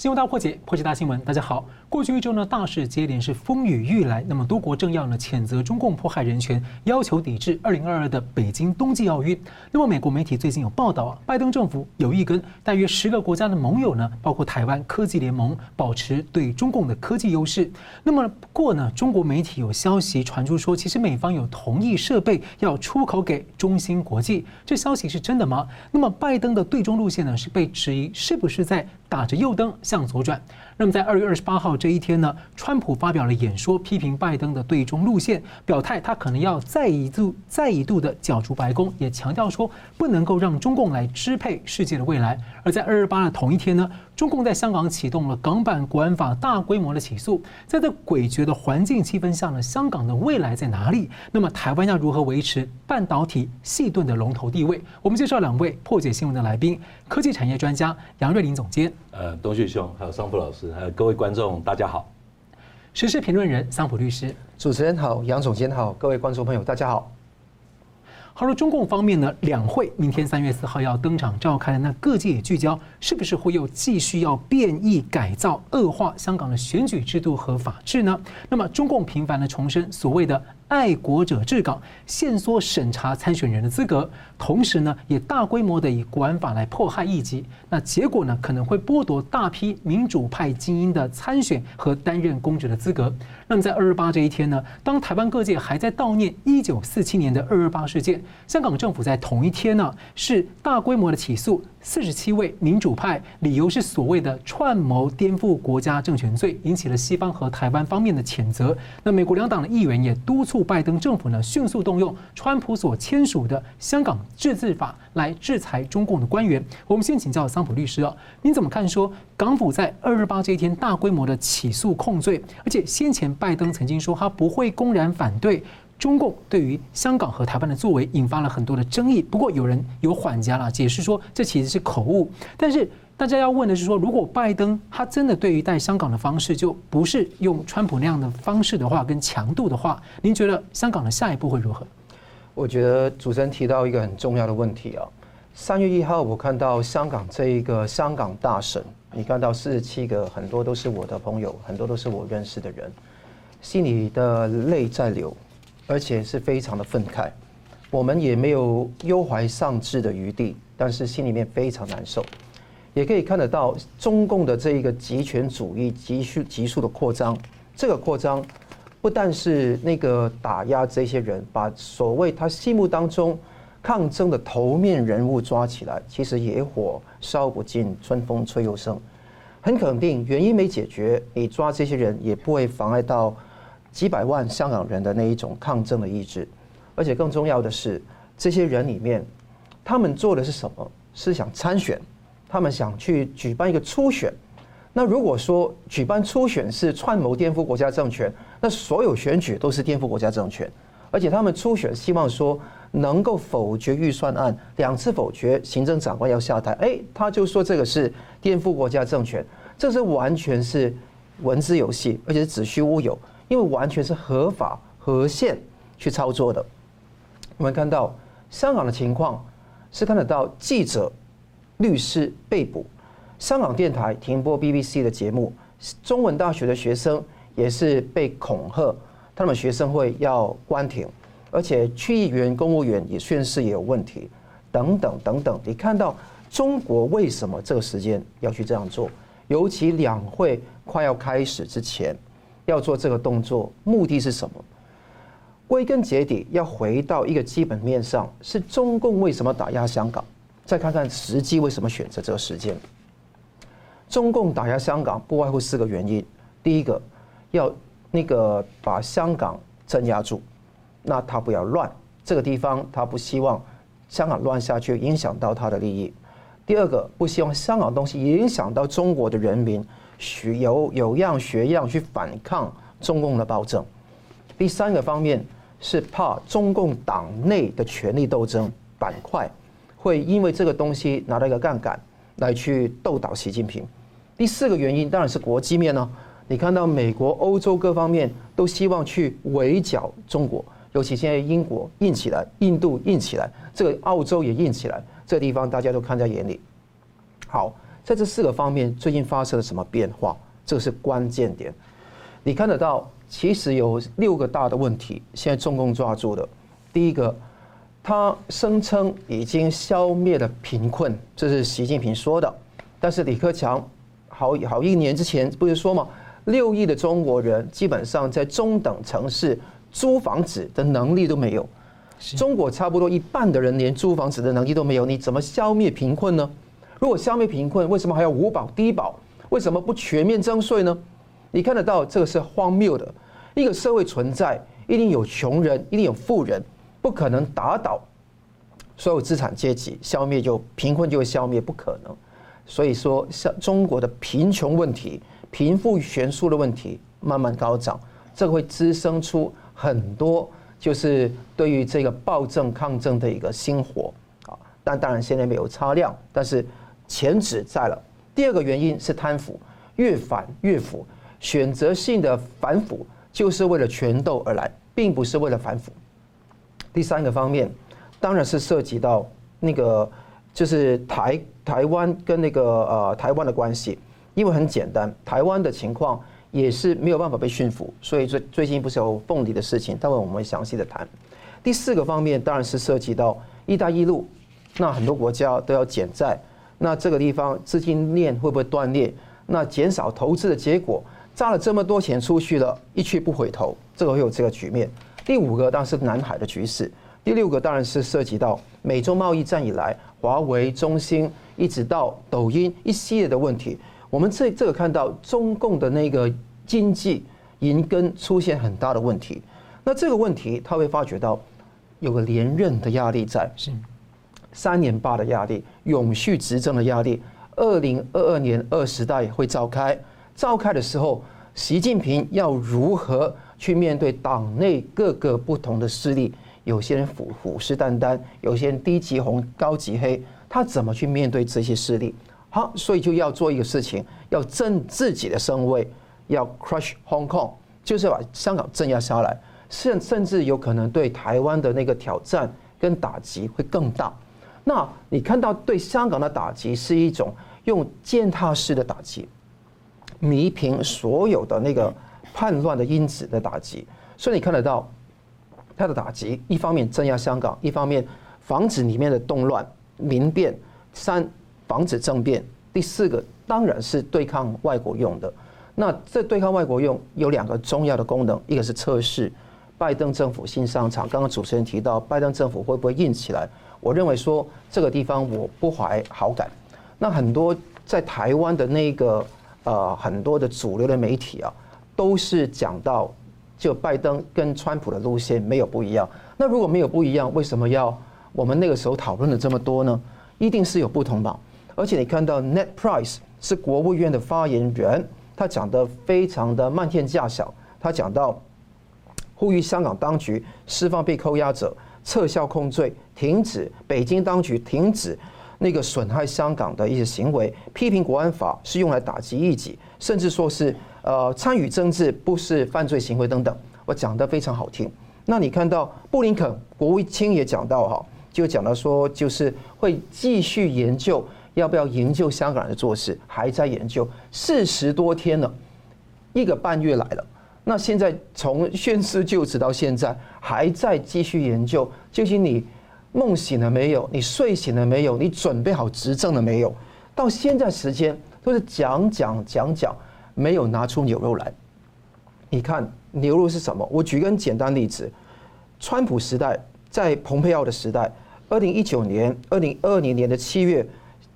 新闻大破解，破解大新闻。大家好，过去一周呢，大事接连是风雨欲来。那么多国政要呢，谴责中共迫害人权，要求抵制二零二二的北京冬季奥运。那么美国媒体最近有报道啊，拜登政府有意跟大约十个国家的盟友呢，包括台湾科技联盟，保持对中共的科技优势。那么不过呢，中国媒体有消息传出说，其实美方有同意设备要出口给中芯国际，这消息是真的吗？那么拜登的对中路线呢，是被质疑是不是在打着右灯向左转。那么在二月二十八号这一天呢，川普发表了演说，批评拜登的对中路线，表态他可能要再一度、再一度的角逐白宫，也强调说不能够让中共来支配世界的未来。而在二二八的同一天呢，中共在香港启动了港版国安法大规模的起诉。在这诡谲的环境气氛下呢，香港的未来在哪里？那么台湾要如何维持半导体细盾的龙头地位？我们介绍两位破解新闻的来宾，科技产业专家杨瑞临总监。呃，东旭兄，还有桑普老师，还有各位观众，大家好。时事评论人桑普律师，主持人好，杨总监好，各位观众朋友，大家好。好了，中共方面呢，两会明天三月四号要登场召开，那各界也聚焦，是不是会又继续要变异改造、恶化香港的选举制度和法治呢？那么，中共频繁的重申所谓的。爱国者治港，限缩审查参选人的资格，同时呢，也大规模的以国安法来迫害异己。那结果呢，可能会剥夺大批民主派精英的参选和担任公职的资格。那么在二二八这一天呢，当台湾各界还在悼念一九四七年的二二八事件，香港政府在同一天呢，是大规模的起诉。四十七位民主派，理由是所谓的串谋颠覆国家政权罪，引起了西方和台湾方面的谴责。那美国两党的议员也督促拜登政府呢，迅速动用川普所签署的《香港治法》来制裁中共的官员。我们先请教桑普律师啊，您怎么看说港府在二二八这一天大规模的起诉控罪，而且先前拜登曾经说他不会公然反对。中共对于香港和台湾的作为引发了很多的争议，不过有人有缓颊了，解释说这其实是口误。但是大家要问的是说，如果拜登他真的对于待香港的方式就不是用川普那样的方式的话，跟强度的话，您觉得香港的下一步会如何？我觉得主持人提到一个很重要的问题啊。三月一号，我看到香港这一个香港大省，你看到四十七个，很多都是我的朋友，很多都是我认识的人，心里的泪在流。而且是非常的愤慨，我们也没有忧怀丧志的余地，但是心里面非常难受，也可以看得到中共的这一个极权主义急速急速的扩张，这个扩张不但是那个打压这些人，把所谓他心目当中抗争的头面人物抓起来，其实野火烧不尽，春风吹又生，很肯定原因没解决，你抓这些人也不会妨碍到。几百万香港人的那一种抗争的意志，而且更重要的是，这些人里面，他们做的是什么？是想参选，他们想去举办一个初选。那如果说举办初选是串谋颠覆国家政权，那所有选举都是颠覆国家政权。而且他们初选希望说能够否决预算案，两次否决，行政长官要下台，哎，他就说这个是颠覆国家政权，这是完全是文字游戏，而且是子虚乌有。因为完全是合法合宪去操作的，我们看到香港的情况是看得到记者、律师被捕，香港电台停播 BBC 的节目，中文大学的学生也是被恐吓，他们学生会要关停，而且区议员、公务员也宣誓也有问题，等等等等。你看到中国为什么这个时间要去这样做？尤其两会快要开始之前。要做这个动作，目的是什么？归根结底，要回到一个基本面上，是中共为什么打压香港？再看看时机，为什么选择这个时间？中共打压香港不外乎四个原因：第一个，要那个把香港镇压住，那他不要乱，这个地方他不希望香港乱下去，影响到他的利益；第二个，不希望香港东西影响到中国的人民。学有有样学样去反抗中共的暴政。第三个方面是怕中共党内的权力斗争板块会因为这个东西拿到一个杠杆来去斗倒习近平。第四个原因当然是国际面呢，你看到美国、欧洲各方面都希望去围剿中国，尤其现在英国硬起来，印度硬起来，这个澳洲也硬起来，这个地方大家都看在眼里。好。在这四个方面，最近发生了什么变化？这个是关键点。你看得到，其实有六个大的问题，现在中共抓住的。第一个，他声称已经消灭了贫困，这是习近平说的。但是李克强好好一年之前不是说吗？六亿的中国人基本上在中等城市租房子的能力都没有。中国差不多一半的人连租房子的能力都没有，你怎么消灭贫困呢？如果消灭贫困，为什么还要五保低保？为什么不全面征税呢？你看得到这个是荒谬的。一个社会存在，一定有穷人，一定有富人，不可能打倒所有资产阶级，消灭就贫困就会消灭，不可能。所以说，像中国的贫穷问题、贫富悬殊的问题慢慢高涨，这个会滋生出很多就是对于这个暴政抗争的一个星火啊。但当然现在没有擦亮，但是。潜质在了。第二个原因是贪腐，越反越腐，选择性的反腐就是为了权斗而来，并不是为了反腐。第三个方面，当然是涉及到那个就是台台湾跟那个呃台湾的关系，因为很简单，台湾的情况也是没有办法被驯服，所以最最近不是有凤梨的事情，待会我们详细的谈。第四个方面当然是涉及到“一带一路”，那很多国家都要减债。那这个地方资金链会不会断裂？那减少投资的结果，砸了这么多钱出去了，一去不回头，这个会有这个局面。第五个当然是南海的局势，第六个当然是涉及到美中贸易战以来，华为、中兴一直到抖音一系列的问题。我们这这个看到中共的那个经济银根出现很大的问题，那这个问题他会发觉到有个连任的压力在。是。三年八的压力，永续执政的压力。二零二二年二十大也会召开，召开的时候，习近平要如何去面对党内各个不同的势力？有些人虎虎视眈眈，有些人低级红高级黑，他怎么去面对这些势力？好，所以就要做一个事情，要正自己的身位，要 crush Hong Kong，就是把香港镇压下来，甚甚至有可能对台湾的那个挑战跟打击会更大。那你看到对香港的打击是一种用践踏式的打击，弥平所有的那个叛乱的因子的打击，所以你看得到他的打击，一方面镇压香港，一方面防止里面的动乱、民变；三防止政变；第四个当然是对抗外国用的。那这对抗外国用有两个重要的功能，一个是测试拜登政府新上场。刚刚主持人提到，拜登政府会不会硬起来？我认为说这个地方我不怀好感。那很多在台湾的那个呃很多的主流的媒体啊，都是讲到就拜登跟川普的路线没有不一样。那如果没有不一样，为什么要我们那个时候讨论了这么多呢？一定是有不同吧。而且你看到 Net Price 是国务院的发言人，他讲得非常的漫天价小。他讲到呼吁香港当局释放被扣押者。撤销控罪，停止北京当局停止那个损害香港的一些行为，批评国安法是用来打击异己，甚至说是呃参与政治不是犯罪行为等等。我讲的非常好听。那你看到布林肯国务卿也讲到哈，就讲到说就是会继续研究要不要营救香港人的做事，还在研究四十多天了，一个半月来了。那现在从宣誓就职到现在，还在继续研究，究竟你梦醒了没有？你睡醒了没有？你准备好执政了没有？到现在时间都是讲讲讲讲，没有拿出牛肉来。你看牛肉是什么？我举个很简单例子：川普时代，在蓬佩奥的时代，二零一九年、二零二零年的七月，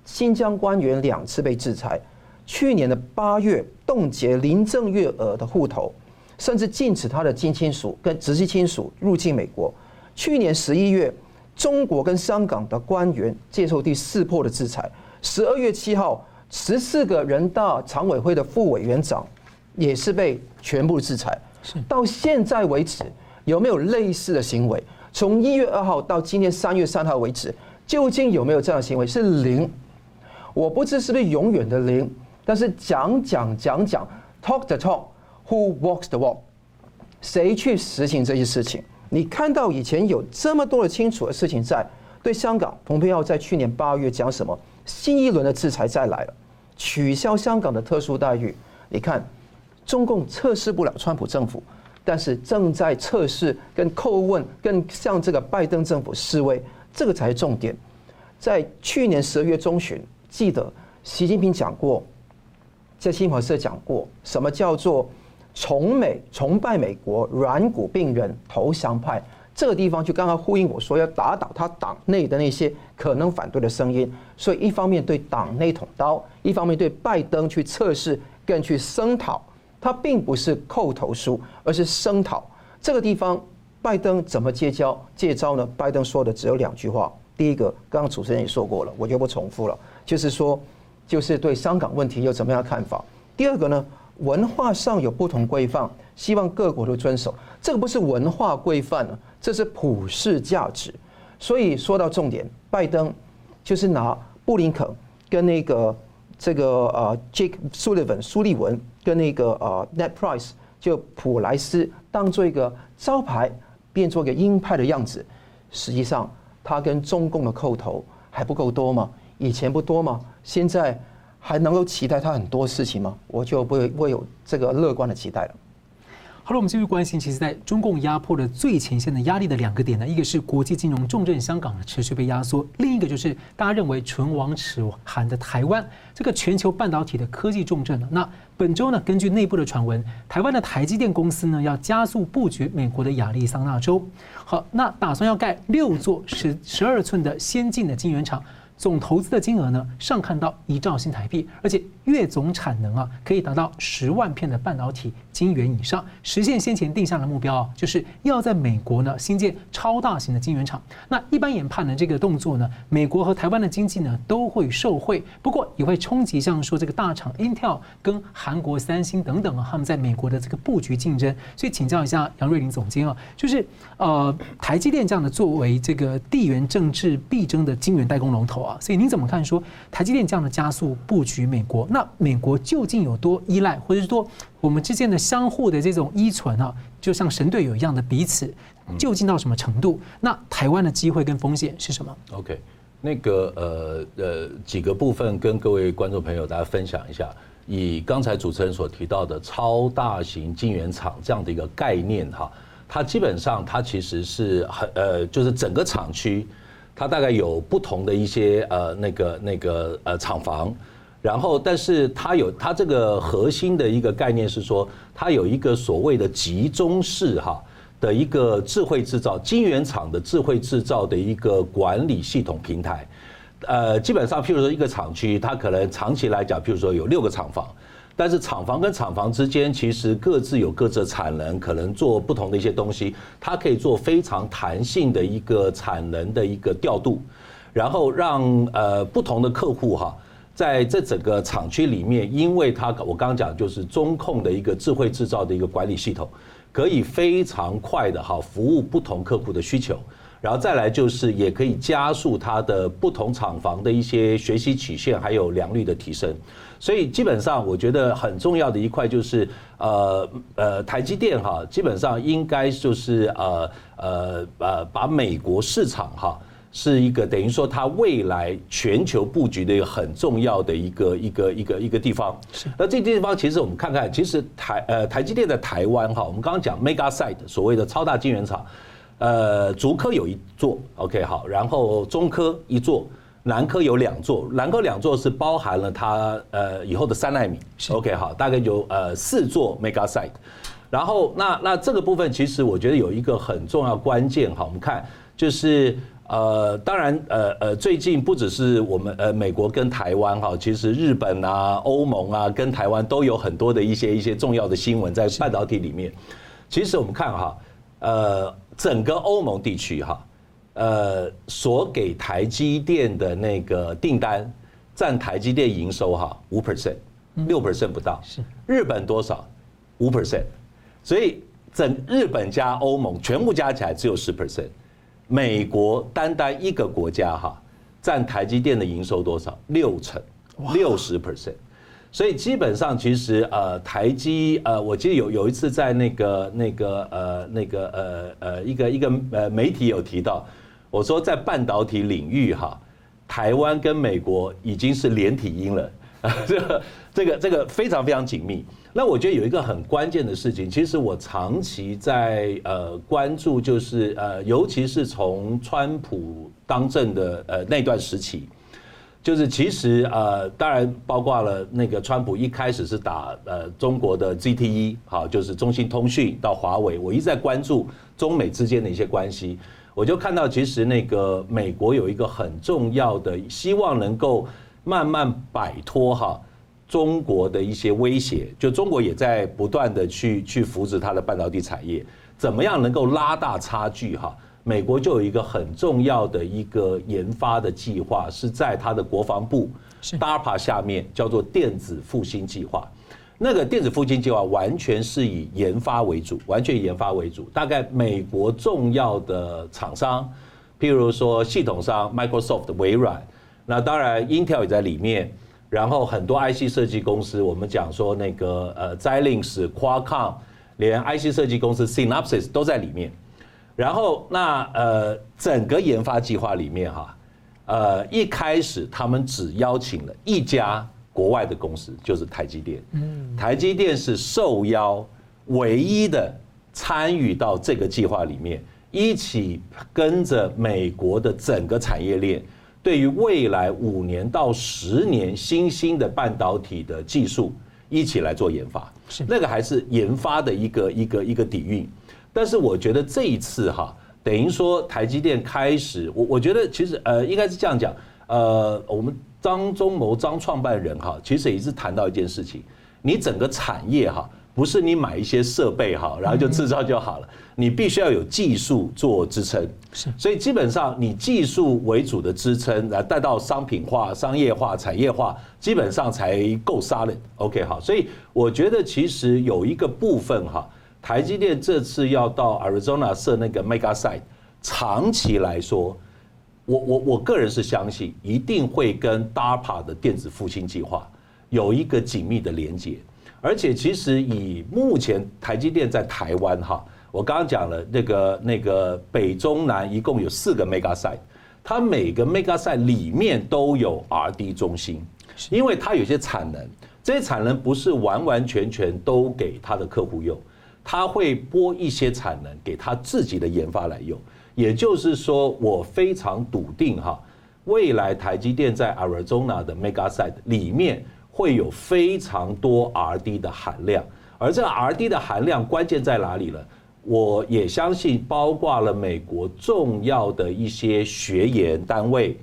新疆官员两次被制裁；去年的八月，冻结林郑月娥的户头。甚至禁止他的近亲属跟直系亲属入境美国。去年十一月，中国跟香港的官员接受第四波的制裁。十二月七号，十四个人大常委会的副委员长也是被全部制裁。到现在为止，有没有类似的行为？从一月二号到今天三月三号为止，究竟有没有这样的行为？是零。我不知是不是永远的零，但是讲讲讲讲，talk the talk。Who walks the walk？谁去实行这些事情？你看到以前有这么多的清楚的事情在对香港，蓬佩奥在去年八月讲什么？新一轮的制裁再来了。取消香港的特殊待遇。你看，中共测试不了川普政府，但是正在测试跟叩问，跟向这个拜登政府示威，这个才是重点。在去年十二月中旬，记得习近平讲过，在新华社讲过，什么叫做崇美崇拜美国软骨病人投降派？这个地方就刚刚呼应我说要打倒他党内的那些可能反对的声音，所以一方面对党内捅刀，一方面对拜登去测试，更去声讨。他并不是叩头书，而是声讨。这个地方拜登怎么接招？接招呢？拜登说的只有两句话。第一个，刚刚主持人也说过了，我就不重复了，就是说，就是对香港问题有怎么样的看法。第二个呢，文化上有不同规范，希望各国都遵守。这个不是文化规范了。这是普世价值，所以说到重点，拜登就是拿布林肯跟那个这个呃 Jake Sullivan 苏利文跟那个呃 Net Price 就普莱斯当做一个招牌，变做一个鹰派的样子。实际上，他跟中共的叩头还不够多吗？以前不多吗？现在还能够期待他很多事情吗？我就不会不会有这个乐观的期待了。好了，我们继续关心，其实，在中共压迫的最前线的压力的两个点呢，一个是国际金融重镇香港的持续被压缩，另一个就是大家认为唇亡齿寒的台湾，这个全球半导体的科技重镇呢。那本周呢，根据内部的传闻，台湾的台积电公司呢，要加速布局美国的亚利桑那州。好，那打算要盖六座十十二寸的先进的晶圆厂。总投资的金额呢，上看到一兆新台币，而且月总产能啊，可以达到十万片的半导体晶圆以上，实现先前定下的目标啊，就是要在美国呢新建超大型的晶圆厂。那一般研判呢，这个动作呢，美国和台湾的经济呢都会受惠，不过也会冲击像说这个大厂 Intel 跟韩国三星等等啊，他们在美国的这个布局竞争。所以请教一下杨瑞林总监啊，就是呃台积电这样的作为这个地缘政治必争的晶圆代工龙头。所以您怎么看说台积电这样的加速布局美国？那美国究竟有多依赖，或者是说我们之间的相互的这种依存啊，就像神队友一样的彼此，究竟到什么程度？那台湾的机会跟风险是什么？OK，那个呃呃几个部分跟各位观众朋友大家分享一下。以刚才主持人所提到的超大型晶圆厂这样的一个概念哈，它基本上它其实是很呃就是整个厂区。它大概有不同的一些呃那个那个呃厂房，然后但是它有它这个核心的一个概念是说，它有一个所谓的集中式哈的一个智慧制造晶圆厂的智慧制造的一个管理系统平台，呃，基本上譬如说一个厂区，它可能长期来讲，譬如说有六个厂房。但是厂房跟厂房之间其实各自有各自的产能，可能做不同的一些东西，它可以做非常弹性的一个产能的一个调度，然后让呃不同的客户哈，在这整个厂区里面，因为它我刚刚讲就是中控的一个智慧制造的一个管理系统，可以非常快的哈服务不同客户的需求。然后再来就是，也可以加速它的不同厂房的一些学习曲线，还有良率的提升。所以基本上，我觉得很重要的一块就是，呃呃，台积电哈，基本上应该就是呃呃呃，把美国市场哈，是一个等于说它未来全球布局的一个很重要的一个一个一个一个地方。是。那这地方其实我们看看，其实台呃台积电在台湾哈，我们刚刚讲 Mega Site 所谓的超大晶圆厂。呃，竹科有一座，OK 好，然后中科一座，南科有两座，南科两座是包含了它呃以后的三奈米，OK 好，大概有呃四座 Mega Site，然后那那这个部分其实我觉得有一个很重要关键哈，我们看就是呃当然呃呃最近不只是我们呃美国跟台湾哈，其实日本啊、欧盟啊跟台湾都有很多的一些一些重要的新闻在半导体里面，其实我们看哈。呃，整个欧盟地区哈，呃，所给台积电的那个订单占台积电营收哈五 percent，六 percent 不到。是日本多少？五 percent。所以整日本加欧盟全部加起来只有十 percent。美国单单一个国家哈，占台积电的营收多少？六成，六十 percent。所以基本上，其实呃，台积呃，我记得有有一次在那个那个呃那个呃呃一个一个呃媒体有提到，我说在半导体领域哈，台湾跟美国已经是连体婴了。这个这个这个非常非常紧密。那我觉得有一个很关键的事情，其实我长期在呃关注，就是呃，尤其是从川普当政的呃那段时期。就是其实呃，当然包括了那个川普一开始是打呃中国的 ZTE，好，就是中兴通讯到华为，我一直在关注中美之间的一些关系，我就看到其实那个美国有一个很重要的，希望能够慢慢摆脱哈中国的一些威胁，就中国也在不断的去去扶持它的半导体产业，怎么样能够拉大差距哈？美国就有一个很重要的一个研发的计划，是在它的国防部 DARPA 下面，叫做电子复兴计划。那个电子复兴计划完全是以研发为主，完全以研发为主。大概美国重要的厂商，譬如说系统商 Microsoft、微软，那当然 Intel 也在里面。然后很多 IC 设计公司，我们讲说那个呃 Xilinx、Qualcomm，连 IC 设计公司 Synopsys 都在里面。然后那呃整个研发计划里面哈，呃一开始他们只邀请了一家国外的公司，就是台积电。嗯，台积电是受邀唯一的参与到这个计划里面，一起跟着美国的整个产业链，对于未来五年到十年新兴的半导体的技术一起来做研发。是那个还是研发的一个一个一个底蕴。但是我觉得这一次哈，等于说台积电开始，我我觉得其实呃应该是这样讲，呃，我们张忠谋张创办人哈，其实也是谈到一件事情，你整个产业哈，不是你买一些设备哈，然后就制造就好了，你必须要有技术做支撑，是，所以基本上你技术为主的支撑，来带到商品化、商业化、产业化，基本上才够杀人。OK 好，所以我觉得其实有一个部分哈。台积电这次要到 Arizona 设那个 Mega Site，长期来说，我我我个人是相信一定会跟 DARPA 的电子复兴计划有一个紧密的连接。而且其实以目前台积电在台湾哈，我刚刚讲了那个那个北中南一共有四个 Mega Site，它每个 Mega Site 里面都有 R&D 中心，因为它有些产能，这些产能不是完完全全都给它的客户用。他会拨一些产能给他自己的研发来用，也就是说，我非常笃定哈，未来台积电在 Arizona 的 Mega Site 里面会有非常多 R&D 的含量，而这个 R&D 的含量关键在哪里呢？我也相信，包括了美国重要的一些学研单位、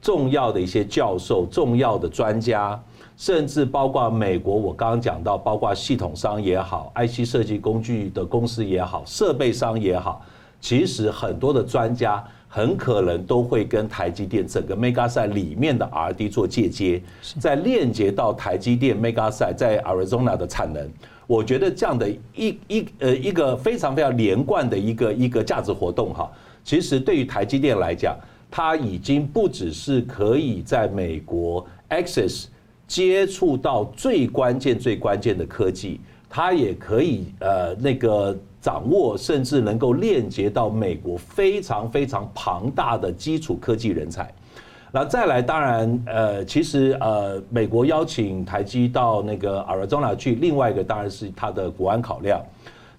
重要的一些教授、重要的专家。甚至包括美国，我刚刚讲到，包括系统商也好，IC 设计工具的公司也好，设备商也好，其实很多的专家很可能都会跟台积电整个 Mega Site 里面的 R&D 做借接，在链接到台积电 Mega Site 在 Arizona 的产能。我觉得这样的一一呃一个非常非常连贯的一个一个价值活动哈，其实对于台积电来讲，它已经不只是可以在美国 access。接触到最关键、最关键的科技，它也可以呃那个掌握，甚至能够链接到美国非常非常庞大的基础科技人才。那再来，当然呃，其实呃，美国邀请台积到那个 Arizona 去，另外一个当然是它的国安考量。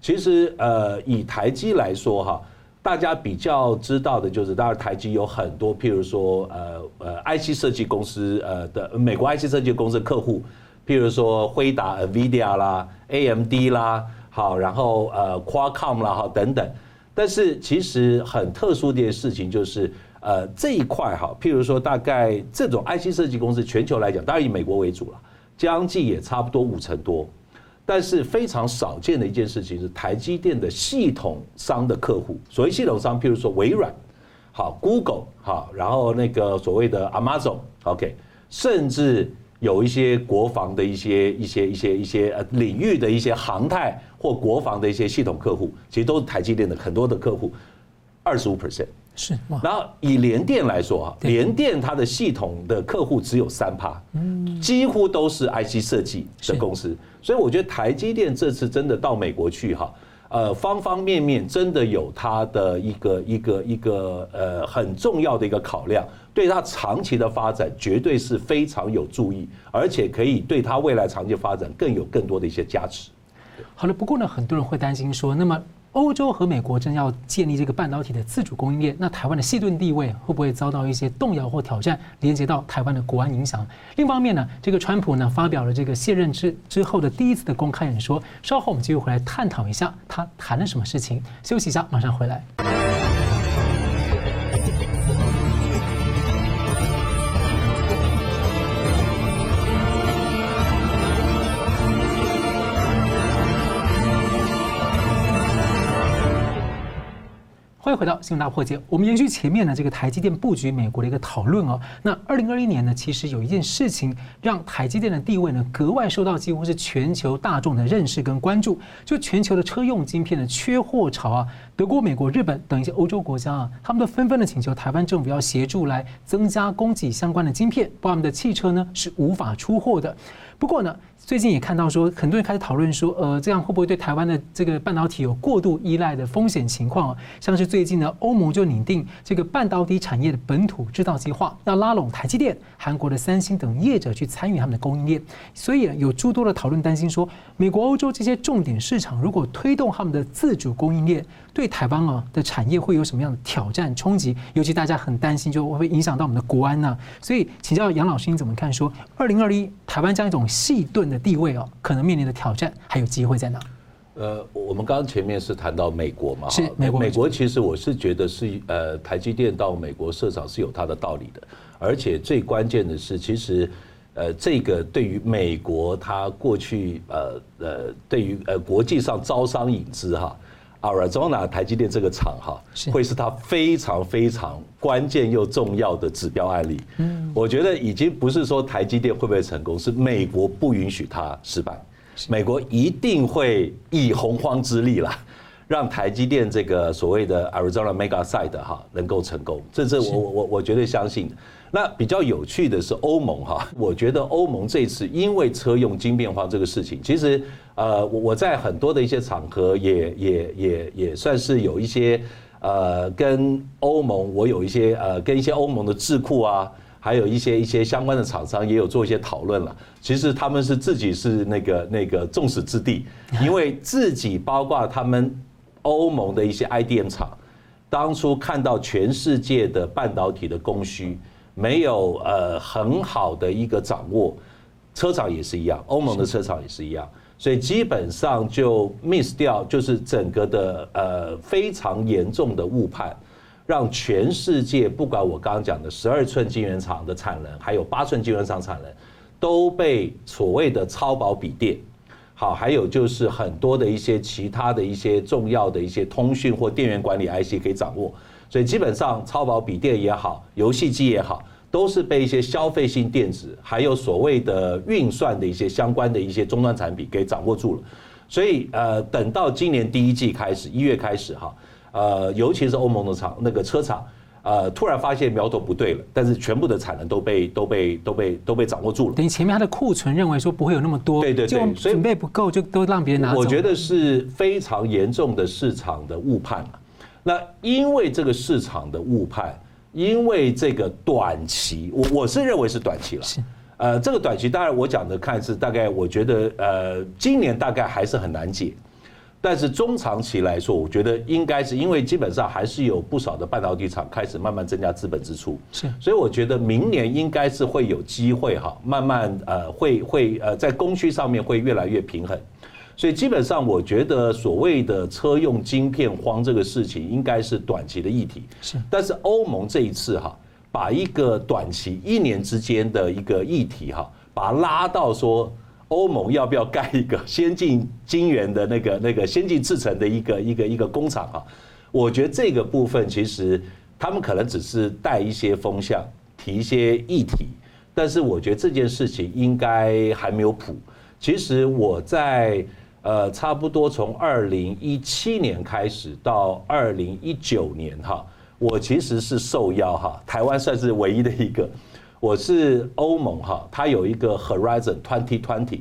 其实呃，以台积来说哈。大家比较知道的就是，当然台积有很多，譬如说，呃呃，IC 设计公司，呃的美国 IC 设计公司的客户，譬如说辉达、NVIDIA 啦、AMD 啦，好，然后呃，Qualcomm 啦，好等等。但是其实很特殊的一件事情就是，呃，这一块哈，譬如说，大概这种 IC 设计公司，全球来讲，当然以美国为主了，将近也差不多五成多。但是非常少见的一件事情是，台积电的系统商的客户，所谓系统商，譬如说微软，好，Google，好，然后那个所谓的 Amazon，OK，甚至有一些国防的一些一些一些一些呃领域的一些航太或国防的一些系统客户，其实都是台积电的很多的客户，二十五 percent。是，然后以联电来说啊，联电它的系统的客户只有三趴，嗯，几乎都是 IC 设计的公司，所以我觉得台积电这次真的到美国去哈，呃，方方面面真的有它的一个一个一个呃很重要的一个考量。对它长期的发展绝对是非常有助益，而且可以对它未来长期发展更有更多的一些加持。好了，不过呢，很多人会担心说，那么。欧洲和美国正要建立这个半导体的自主供应链，那台湾的细盾地位会不会遭到一些动摇或挑战？连接到台湾的国安影响。另一方面呢，这个川普呢发表了这个卸任之之后的第一次的公开演说，稍后我们就会回来探讨一下他谈了什么事情。休息一下，马上回来。欢迎回到《新闻大破解》。我们延续前面呢这个台积电布局美国的一个讨论哦。那二零二一年呢，其实有一件事情让台积电的地位呢格外受到几乎是全球大众的认识跟关注。就全球的车用晶片的缺货潮啊，德国、美国、日本等一些欧洲国家啊，他们都纷纷的请求台湾政府要协助来增加供给相关的晶片，不然我们的汽车呢是无法出货的。不过呢。最近也看到说，很多人开始讨论说，呃，这样会不会对台湾的这个半导体有过度依赖的风险情况？像是最近呢，欧盟就拟定这个半导体产业的本土制造计划，要拉拢台积电、韩国的三星等业者去参与他们的供应链。所以有诸多的讨论担心说，美国、欧洲这些重点市场如果推动他们的自主供应链，对台湾啊的产业会有什么样的挑战冲击？尤其大家很担心，就会不会影响到我们的国安呢？所以请教杨老师，你怎么看？说二零二一台湾这样一种细盾的。地位哦，可能面临的挑战还有机会在哪？呃，我们刚刚前面是谈到美国嘛，是美国。美国其实我是觉得是呃，台积电到美国设厂是有它的道理的，而且最关键的是，其实呃，这个对于美国它过去呃呃，对于呃国际上招商引资哈。Arizona 台积电这个厂哈，会是它非常非常关键又重要的指标案例。嗯，我觉得已经不是说台积电会不会成功，是美国不允许它失败。美国一定会以洪荒之力啦，让台积电这个所谓的 Arizona Mega Site 哈能够成功。这是我我我绝对相信。那比较有趣的是欧盟哈，我觉得欧盟这次因为车用晶片化这个事情，其实呃我我在很多的一些场合也也也也算是有一些呃跟欧盟我有一些呃跟一些欧盟的智库啊，还有一些一些相关的厂商也有做一些讨论了。其实他们是自己是那个那个众矢之的，因为自己包括他们欧盟的一些 IDM 厂，当初看到全世界的半导体的供需。没有呃很好的一个掌握，车厂也是一样，欧盟的车厂也是一样，所以基本上就 miss 掉，就是整个的呃非常严重的误判，让全世界不管我刚刚讲的十二寸晶圆厂的产能，还有八寸晶圆厂产能，都被所谓的超薄笔电，好，还有就是很多的一些其他的一些重要的一些通讯或电源管理 IC 可以掌握。所以基本上，超薄笔电也好，游戏机也好，都是被一些消费性电子，还有所谓的运算的一些相关的一些终端产品给掌握住了。所以呃，等到今年第一季开始，一月开始哈，呃，尤其是欧盟的厂那个车厂，呃，突然发现苗头不对了，但是全部的产能都被都被都被都被掌握住了。等于前面它的库存认为说不会有那么多，对对对，所以准备不够就都让别人拿走。我觉得是非常严重的市场的误判。那因为这个市场的误判，因为这个短期，我我是认为是短期了。是，呃，这个短期当然我讲的看是大概，我觉得呃，今年大概还是很难解。但是中长期来说，我觉得应该是因为基本上还是有不少的半导体厂开始慢慢增加资本支出。是，所以我觉得明年应该是会有机会哈，慢慢呃会会呃在供需上面会越来越平衡。所以基本上，我觉得所谓的车用晶片荒这个事情，应该是短期的议题。是，但是欧盟这一次哈，把一个短期一年之间的一个议题哈，把它拉到说，欧盟要不要盖一个先进晶圆的那个那个先进制程的一个一个一个工厂哈，我觉得这个部分其实他们可能只是带一些风向，提一些议题，但是我觉得这件事情应该还没有谱。其实我在。呃，差不多从二零一七年开始到二零一九年哈，我其实是受邀哈，台湾算是唯一的一个，我是欧盟哈，它有一个 Horizon Twenty Twenty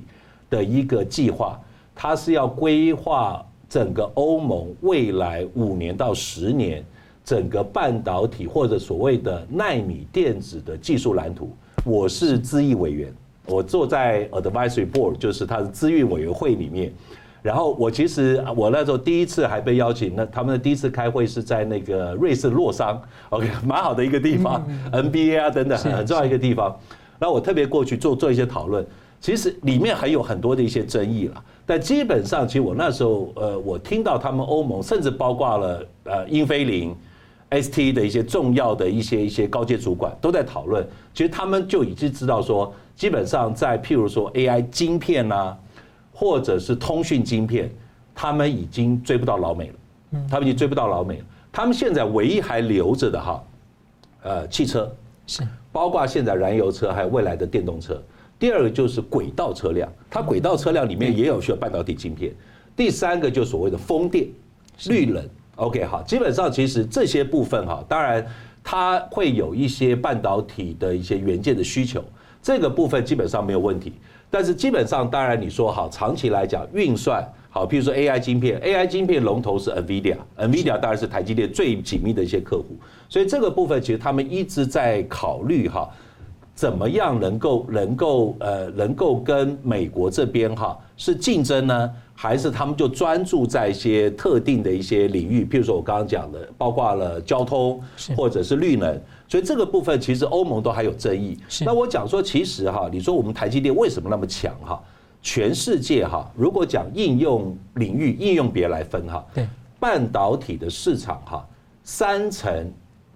的一个计划，它是要规划整个欧盟未来五年到十年整个半导体或者所谓的纳米电子的技术蓝图，我是资议委员，我坐在 advisory board，就是他的资运委员会里面。然后我其实我那时候第一次还被邀请，那他们的第一次开会是在那个瑞士洛桑，OK，蛮好的一个地方，NBA 啊等等很重要一个地方。然后我特别过去做做一些讨论，其实里面还有很多的一些争议了。但基本上，其实我那时候呃，我听到他们欧盟，甚至包括了呃英飞凌、ST 的一些重要的一些一些高阶主管都在讨论。其实他们就已经知道说，基本上在譬如说 AI 晶片啊。或者是通讯晶片，他们已经追不到老美了，他们已经追不到老美了。他们现在唯一还留着的哈，呃，汽车是，包括现在燃油车，还有未来的电动车。第二个就是轨道车辆，它轨道车辆里面也有需要半导体晶片。第三个就所谓的风电、绿能。OK，好，基本上其实这些部分哈，当然它会有一些半导体的一些元件的需求，这个部分基本上没有问题。但是基本上，当然你说好，长期来讲运算好，譬如说 AI 晶片，AI 晶片龙头是 NVIDIA，NVIDIA 当然是台积电最紧密的一些客户，所以这个部分其实他们一直在考虑哈，怎么样能够能够呃能够跟美国这边哈是竞争呢？还是他们就专注在一些特定的一些领域，譬如说我刚刚讲的，包括了交通或者是绿能，所以这个部分其实欧盟都还有争议。那我讲说，其实哈，你说我们台积电为什么那么强哈？全世界哈，如果讲应用领域、应用别来分哈，对，半导体的市场哈，三成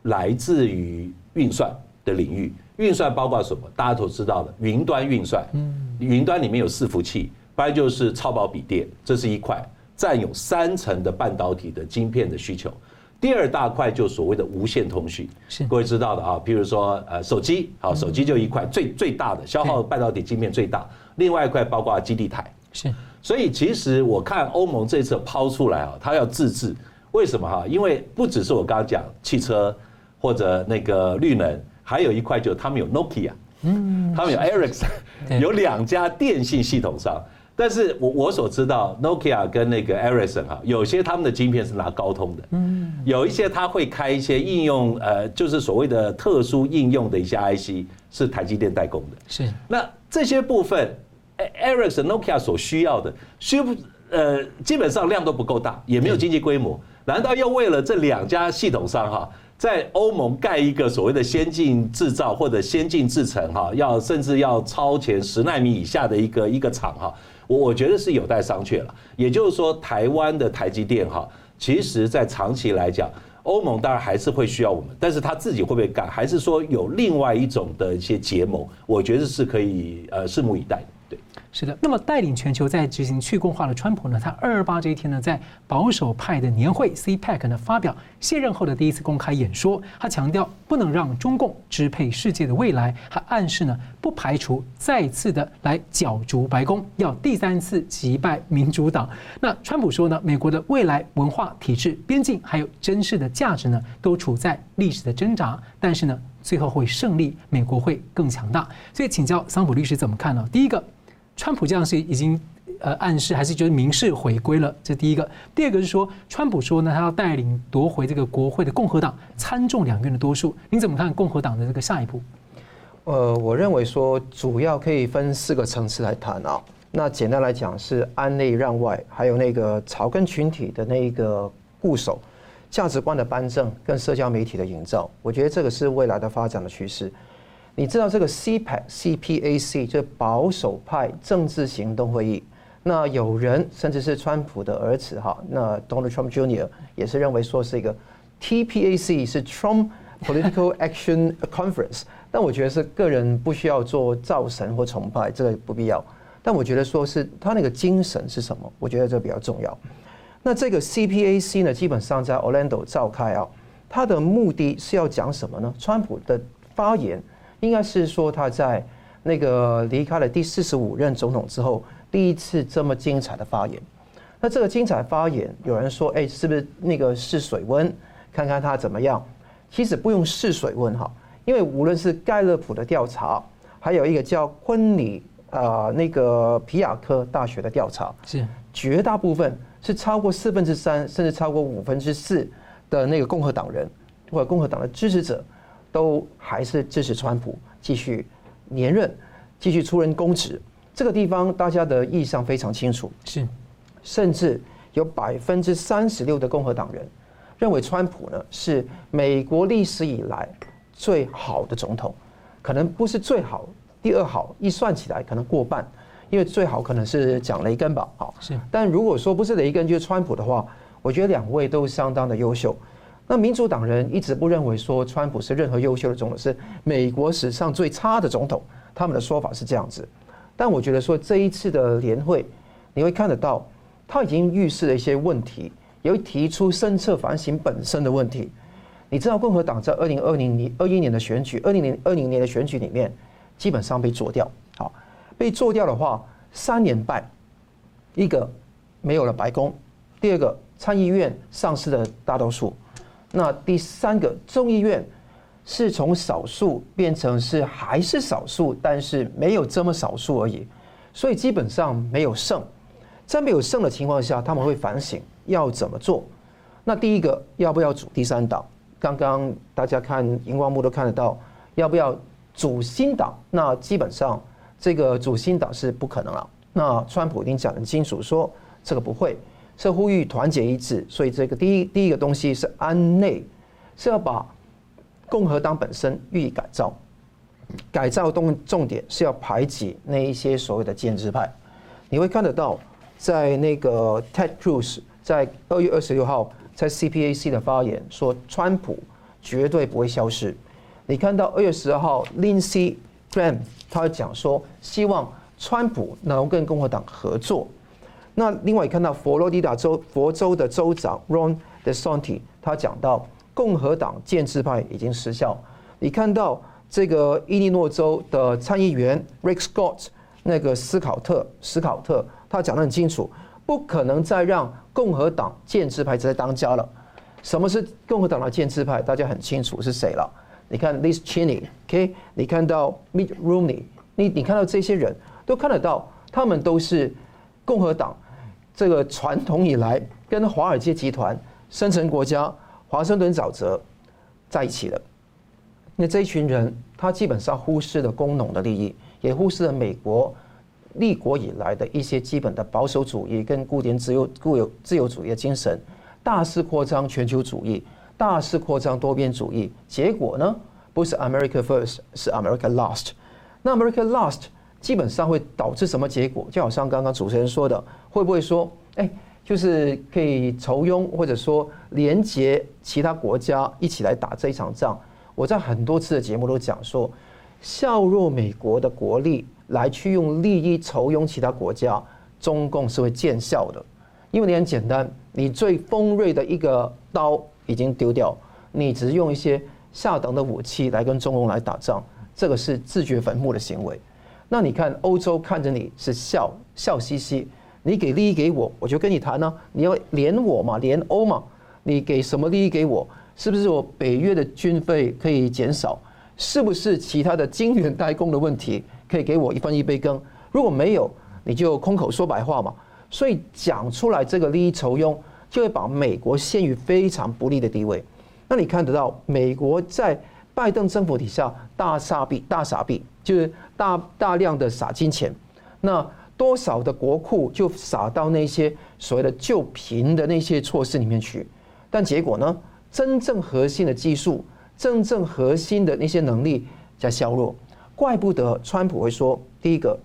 来自于运算的领域，运算包括什么？大家都知道的，云端运算，嗯，云端里面有伺服器。还就是超薄笔电，这是一块，占有三成的半导体的晶片的需求。第二大块就所谓的无线通讯，各位知道的啊，譬如说呃手机，好，手机就一块最最大的消耗半导体晶片最大。另外一块包括基地台，是。所以其实我看欧盟这次抛出来啊，它要自制，为什么哈？因为不只是我刚刚讲汽车或者那个绿能，还有一块就是他们有 Nokia，嗯，他们有 Ericsson，有两家电信系统商。但是我我所知道，Nokia 跟那个 Ericsson 哈，有些他们的晶片是拿高通的，嗯，有一些他会开一些应用，呃，就是所谓的特殊应用的一些 IC 是台积电代工的，是。那这些部分，Ericsson、Nokia 所需要的，需不呃，基本上量都不够大，也没有经济规模，难道要为了这两家系统商哈？在欧盟盖一个所谓的先进制造或者先进制程哈，要甚至要超前十纳米以下的一个一个厂哈，我我觉得是有待商榷了。也就是说，台湾的台积电哈，其实在长期来讲，欧盟当然还是会需要我们，但是他自己会不会干，还是说有另外一种的一些结盟，我觉得是可以呃拭目以待。对是的，那么带领全球在执行去共化的川普呢，他二二八这一天呢，在保守派的年会 CPEC 呢发表卸任后的第一次公开演说，他强调不能让中共支配世界的未来，还暗示呢不排除再次的来角逐白宫，要第三次击败民主党。那川普说呢，美国的未来文化体制、边境还有真实的价值呢，都处在历史的挣扎，但是呢，最后会胜利，美国会更强大。所以请教桑普律师怎么看呢？第一个。川普这样是已经呃暗示，还是就是明示回归了？这第一个。第二个是说，川普说呢，他要带领夺回这个国会的共和党参众两院的多数。您怎么看共和党的这个下一步？呃，我认为说主要可以分四个层次来谈啊。那简单来讲是安内让外，还有那个草根群体的那一个固守，价值观的颁证跟社交媒体的营造。我觉得这个是未来的发展的趋势。你知道这个 CPAC CPAC 就是保守派政治行动会议，那有人甚至是川普的儿子哈，那 Donald Trump Jr. 也是认为说是一个 TPAC 是 Trump Political Action Conference，但我觉得是个人不需要做造神或崇拜，这个不必要。但我觉得说是他那个精神是什么？我觉得这比较重要。那这个 CPAC 呢，基本上在 Orlando 召开啊，它的目的是要讲什么呢？川普的发言。应该是说他在那个离开了第四十五任总统之后，第一次这么精彩的发言。那这个精彩发言，有人说，哎，是不是那个试水温，看看他怎么样？其实不用试水温哈，因为无论是盖勒普的调查，还有一个叫昆尼啊那个皮亚科大学的调查，是绝大部分是超过四分之三，甚至超过五分之四的那个共和党人或者共和党的支持者，都还是支持川普继续连任，继续出任公职。这个地方大家的意向非常清楚，是，甚至有百分之三十六的共和党人认为川普呢是美国历史以来最好的总统，可能不是最好，第二好，一算起来可能过半，因为最好可能是讲雷根吧，好，是，但如果说不是雷根就是川普的话，我觉得两位都相当的优秀。那民主党人一直不认为说川普是任何优秀的总统，是美国史上最差的总统，他们的说法是这样子。但我觉得说这一次的联会，你会看得到，他已经预示了一些问题，也会提出深刻反省本身的问题。你知道共和党在二零二零年、二一年的选举，二零年、二零年的选举里面，基本上被做掉。好，被做掉的话，三连败，一个没有了白宫，第二个参议院丧失了大多数，那第三个众议院。是从少数变成是还是少数，但是没有这么少数而已，所以基本上没有胜。在没有胜的情况下，他们会反省要怎么做。那第一个，要不要组第三党？刚刚大家看荧光幕都看得到，要不要组新党？那基本上这个组新党是不可能了。那川普已经讲得清楚说这个不会，是呼吁团结一致。所以这个第一第一个东西是安内，是要把。共和党本身予以改造，改造重重点是要排挤那一些所谓的建制派。你会看得到，在那个 Ted Cruz 在二月二十六号在 CPAC 的发言说，川普绝对不会消失。你看到二月十二号 Lindsey Graham 他讲说，希望川普能跟共和党合作。那另外看到佛罗里达州佛州的州长 Ron DeSanti，他讲到。共和党建制派已经失效。你看到这个伊利诺州的参议员 Rick Scott，那个斯考特，斯考特，他讲得很清楚，不可能再让共和党建制派再当家了。什么是共和党的建制派？大家很清楚是谁了。你看 Liz Cheney，OK？你看到 Mitt Romney，你你看到这些人都看得到，他们都是共和党这个传统以来跟华尔街集团、深层国家。华盛顿沼泽在一起了，那这一群人，他基本上忽视了工农的利益，也忽视了美国立国以来的一些基本的保守主义跟古典自由、固有自由主义的精神，大肆扩张全球主义，大肆扩张多边主义，结果呢，不是 America First，是 America Last。那 America Last 基本上会导致什么结果？就好像刚刚主持人说的，会不会说，哎？就是可以筹佣，或者说连接其他国家一起来打这一场仗。我在很多次的节目都讲说，削弱美国的国力来去用利益筹佣其他国家，中共是会见效的。因为你很简单，你最锋锐的一个刀已经丢掉，你只是用一些下等的武器来跟中共来打仗，这个是自掘坟墓的行为。那你看欧洲看着你是笑笑嘻嘻。你给利益给我，我就跟你谈呢、你要联我嘛，联欧嘛。你给什么利益给我？是不是我北约的军费可以减少？是不是其他的晶圆代工的问题可以给我一分一杯羹？如果没有，你就空口说白话嘛。所以讲出来这个利益酬庸，就会把美国陷于非常不利的地位。那你看得到，美国在拜登政府底下大撒币、大撒币，就是大大量的撒金钱。那多少的国库就撒到那些所谓的救贫的那些措施里面去，但结果呢？真正核心的技术、真正核心的那些能力在削弱，怪不得川普会说：第一个，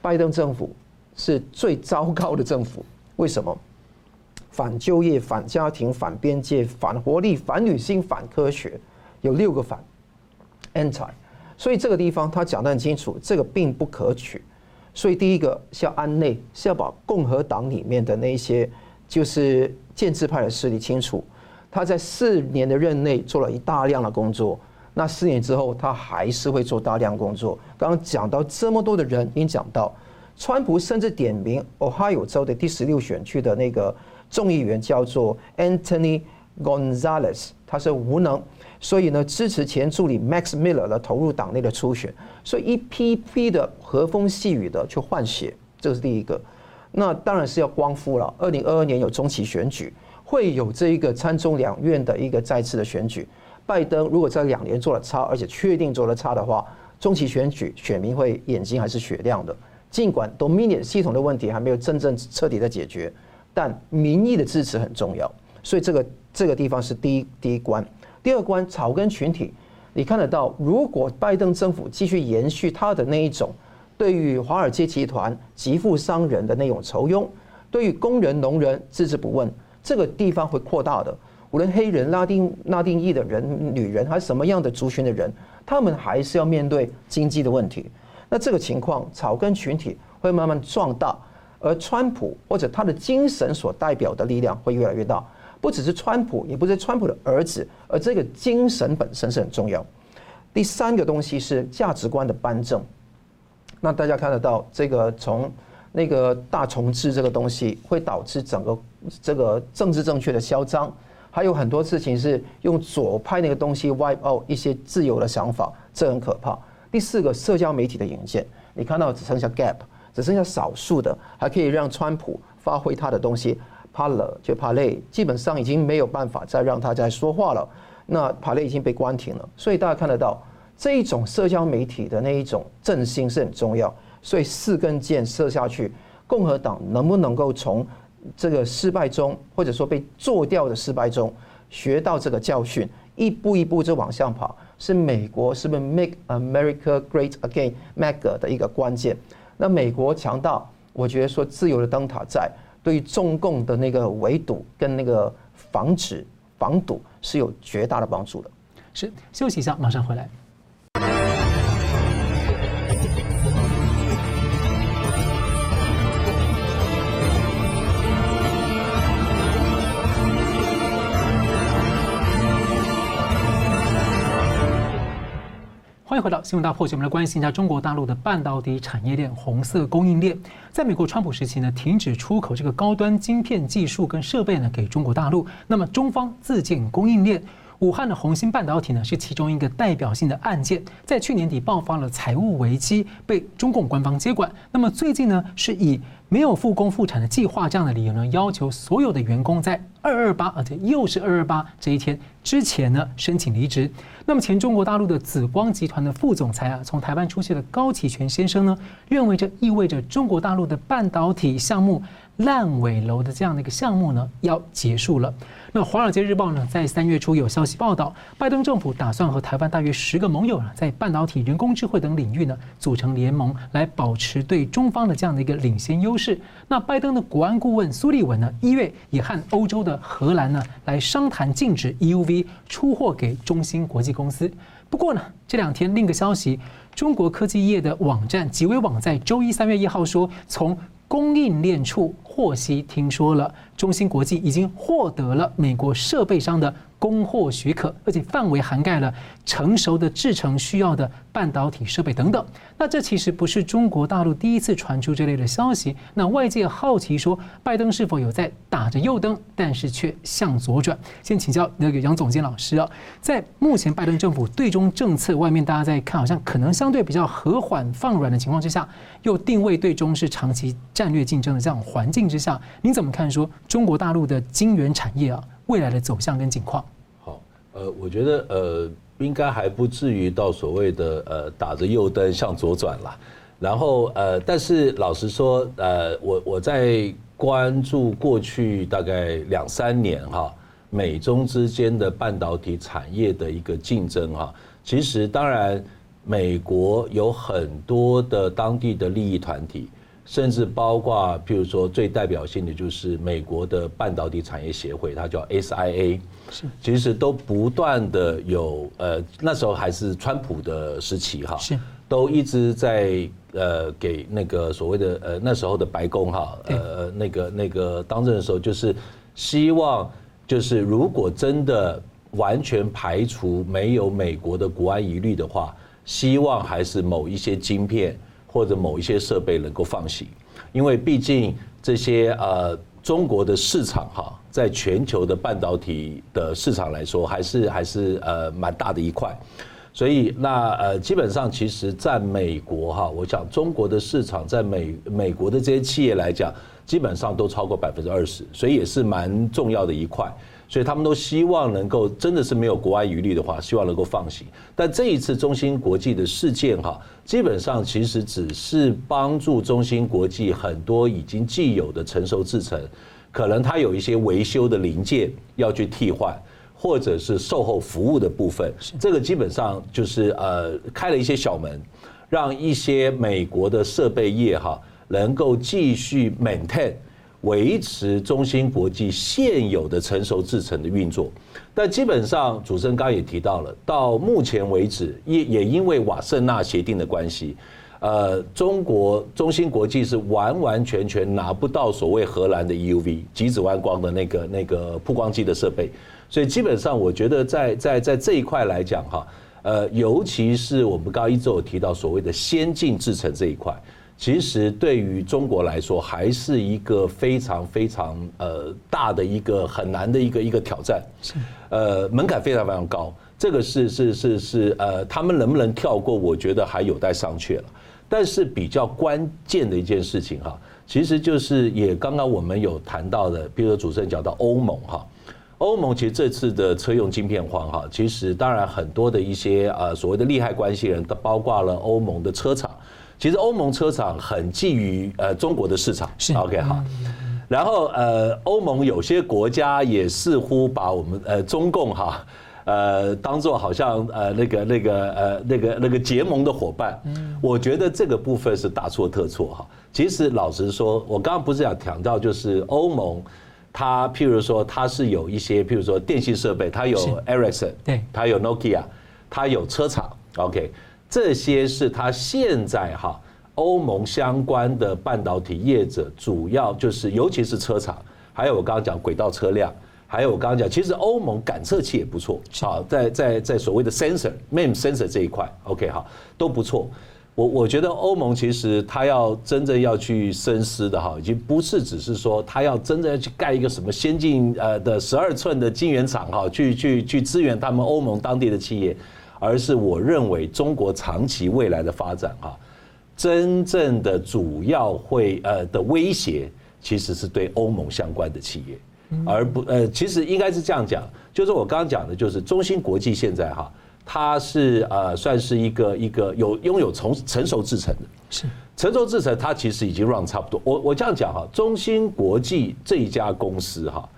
拜登政府是最糟糕的政府。为什么？反就业、反家庭、反边界、反活力、反女性、反科学，有六个反，anti。所以这个地方他讲得很清楚，这个并不可取。所以第一个是要安内，是要把共和党里面的那些就是建制派的势力清除。他在四年的任内做了一大量的工作，那四年之后他还是会做大量工作。刚刚讲到这么多的人，已经讲到，川普甚至点名 Ohio 州的第十六选区的那个众议员叫做 Anthony Gonzalez，他是无能。所以呢，支持前助理 Max Miller 的投入党内的初选，所以一批一批的和风细雨的去换血，这是第一个。那当然是要光复了。二零二二年有中期选举，会有这一个参众两院的一个再次的选举。拜登如果在两年做了差，而且确定做了差的话，中期选举选民会眼睛还是雪亮的。尽管 Dominion 系统的问题还没有真正彻底的解决，但民意的支持很重要。所以这个这个地方是第一第一关。第二关，草根群体，你看得到，如果拜登政府继续延续他的那一种对于华尔街集团、极富商人的那种酬庸，对于工人、农人置之不问，这个地方会扩大的。无论黑人、拉丁、拉丁裔的人、女人，还是什么样的族群的人，他们还是要面对经济的问题。那这个情况，草根群体会慢慢壮大，而川普或者他的精神所代表的力量会越来越大。不只是川普，也不是川普的儿子，而这个精神本身是很重要。第三个东西是价值观的颁证。那大家看得到，这个从那个大重置这个东西，会导致整个这个政治正确的嚣张，还有很多事情是用左派那个东西 wipe out 一些自由的想法，这很可怕。第四个，社交媒体的引荐，你看到只剩下 Gap，只剩下少数的还可以让川普发挥他的东西。怕了就怕累，基本上已经没有办法再让他再说话了。那帕累已经被关停了，所以大家看得到这一种社交媒体的那一种振兴是很重要。所以四根箭射下去，共和党能不能够从这个失败中，或者说被做掉的失败中学到这个教训，一步一步就往上跑，是美国是不是 Make America Great Again，MAGA 的一个关键。那美国强大，我觉得说自由的灯塔在。对于中共的那个围堵跟那个防止防堵是有绝大的帮助的。是，休息一下，马上回来。迎回到新闻大破解，我们来关心一下中国大陆的半导体产业链、红色供应链。在美国川普时期呢，停止出口这个高端晶片技术跟设备呢给中国大陆，那么中方自建供应链。武汉的红星半导体呢，是其中一个代表性的案件，在去年底爆发了财务危机，被中共官方接管。那么最近呢，是以没有复工复产的计划这样的理由呢，要求所有的员工在二二八，而且又是二二八这一天之前呢，申请离职。那么前中国大陆的紫光集团的副总裁啊，从台湾出去的高启全先生呢，认为这意味着中国大陆的半导体项目。烂尾楼的这样的一个项目呢，要结束了。那《华尔街日报》呢，在三月初有消息报道，拜登政府打算和台湾大约十个盟友啊，在半导体、人工智慧等领域呢，组成联盟，来保持对中方的这样的一个领先优势。那拜登的国安顾问苏利文呢，一月也和欧洲的荷兰呢，来商谈禁止 EUV 出货给中芯国际公司。不过呢，这两天另一个消息，中国科技业的网站极微网在周一三月一号说，从供应链处获悉，听说了，中芯国际已经获得了美国设备商的供货许可，而且范围涵盖了成熟的制程需要的半导体设备等等。那这其实不是中国大陆第一次传出这类的消息。那外界好奇说，拜登是否有在打着右灯，但是却向左转？先请教那个杨总监老师啊，在目前拜登政府对中政策外面，大家在看好像可能相对比较和缓放软的情况之下，又定位对中是长期战略竞争的这样环境之下，您怎么看说中国大陆的晶圆产业啊？未来的走向跟情况，好，呃，我觉得呃，应该还不至于到所谓的呃打着右灯向左转了。然后呃，但是老实说，呃，我我在关注过去大概两三年哈，美中之间的半导体产业的一个竞争哈，其实当然美国有很多的当地的利益团体。甚至包括，譬如说最代表性的就是美国的半导体产业协会，它叫 SIA，是，其实都不断的有，呃，那时候还是川普的时期哈，是，都一直在呃给那个所谓的呃那时候的白宫哈，呃那个那个当政的时候，就是希望就是如果真的完全排除没有美国的国安疑虑的话，希望还是某一些晶片。或者某一些设备能够放行，因为毕竟这些呃中国的市场哈，在全球的半导体的市场来说，还是还是呃蛮大的一块，所以那呃基本上其实在美国哈，我想中国的市场在美美国的这些企业来讲，基本上都超过百分之二十，所以也是蛮重要的一块。所以他们都希望能够真的是没有国外余力的话，希望能够放行。但这一次中芯国际的事件哈，基本上其实只是帮助中芯国际很多已经既有的成熟制程，可能它有一些维修的零件要去替换，或者是售后服务的部分，这个基本上就是呃开了一些小门，让一些美国的设备业哈。能够继续 maintain 维持中芯国际现有的成熟制程的运作，但基本上主持人刚刚也提到了，到目前为止也也因为瓦圣纳协定的关系，呃，中国中芯国际是完完全全拿不到所谓荷兰的 EUV 极紫外光的那个那个曝光机的设备，所以基本上我觉得在在在这一块来讲哈，呃，尤其是我们刚刚一直有提到所谓的先进制程这一块。其实对于中国来说，还是一个非常非常呃大的一个很难的一个一个挑战，呃门槛非常非常高。这个是是是是呃，他们能不能跳过？我觉得还有待商榷了。但是比较关键的一件事情哈，其实就是也刚刚我们有谈到的，比如说主持人讲到欧盟哈，欧盟其实这次的车用晶片荒哈，其实当然很多的一些呃所谓的利害关系人都包括了欧盟的车厂。其实欧盟车厂很觊觎呃中国的市场，OK 好，然后呃欧盟有些国家也似乎把我们呃中共哈呃当做好像呃那个那个呃那个那个结盟的伙伴，我觉得这个部分是大错特错。哈。其实老实说，我刚刚不是想强调就是欧盟，它譬如说它是有一些譬如说电信设备，它有 Ericsson，对，它有 Nokia，它有车厂，OK。这些是他现在哈欧盟相关的半导体业者，主要就是尤其是车厂，还有我刚刚讲轨道车辆，还有我刚刚讲，其实欧盟感测器也不错，好，在在在所谓的 sensor MEMS sensor 这一块，OK 哈都不错。我我觉得欧盟其实他要真正要去深思的哈，已经不是只是说他要真正要去盖一个什么先进呃的十二寸的晶圆厂哈，去去去支援他们欧盟当地的企业。而是我认为中国长期未来的发展啊，真正的主要会呃的威胁，其实是对欧盟相关的企业，而不呃其实应该是这样讲，就是我刚刚讲的，就是中芯国际现在哈，它是呃算是一个一个有拥有从成熟制程的，是成熟制程，它其实已经 run 差不多。我我这样讲哈，中芯国际这一家公司哈，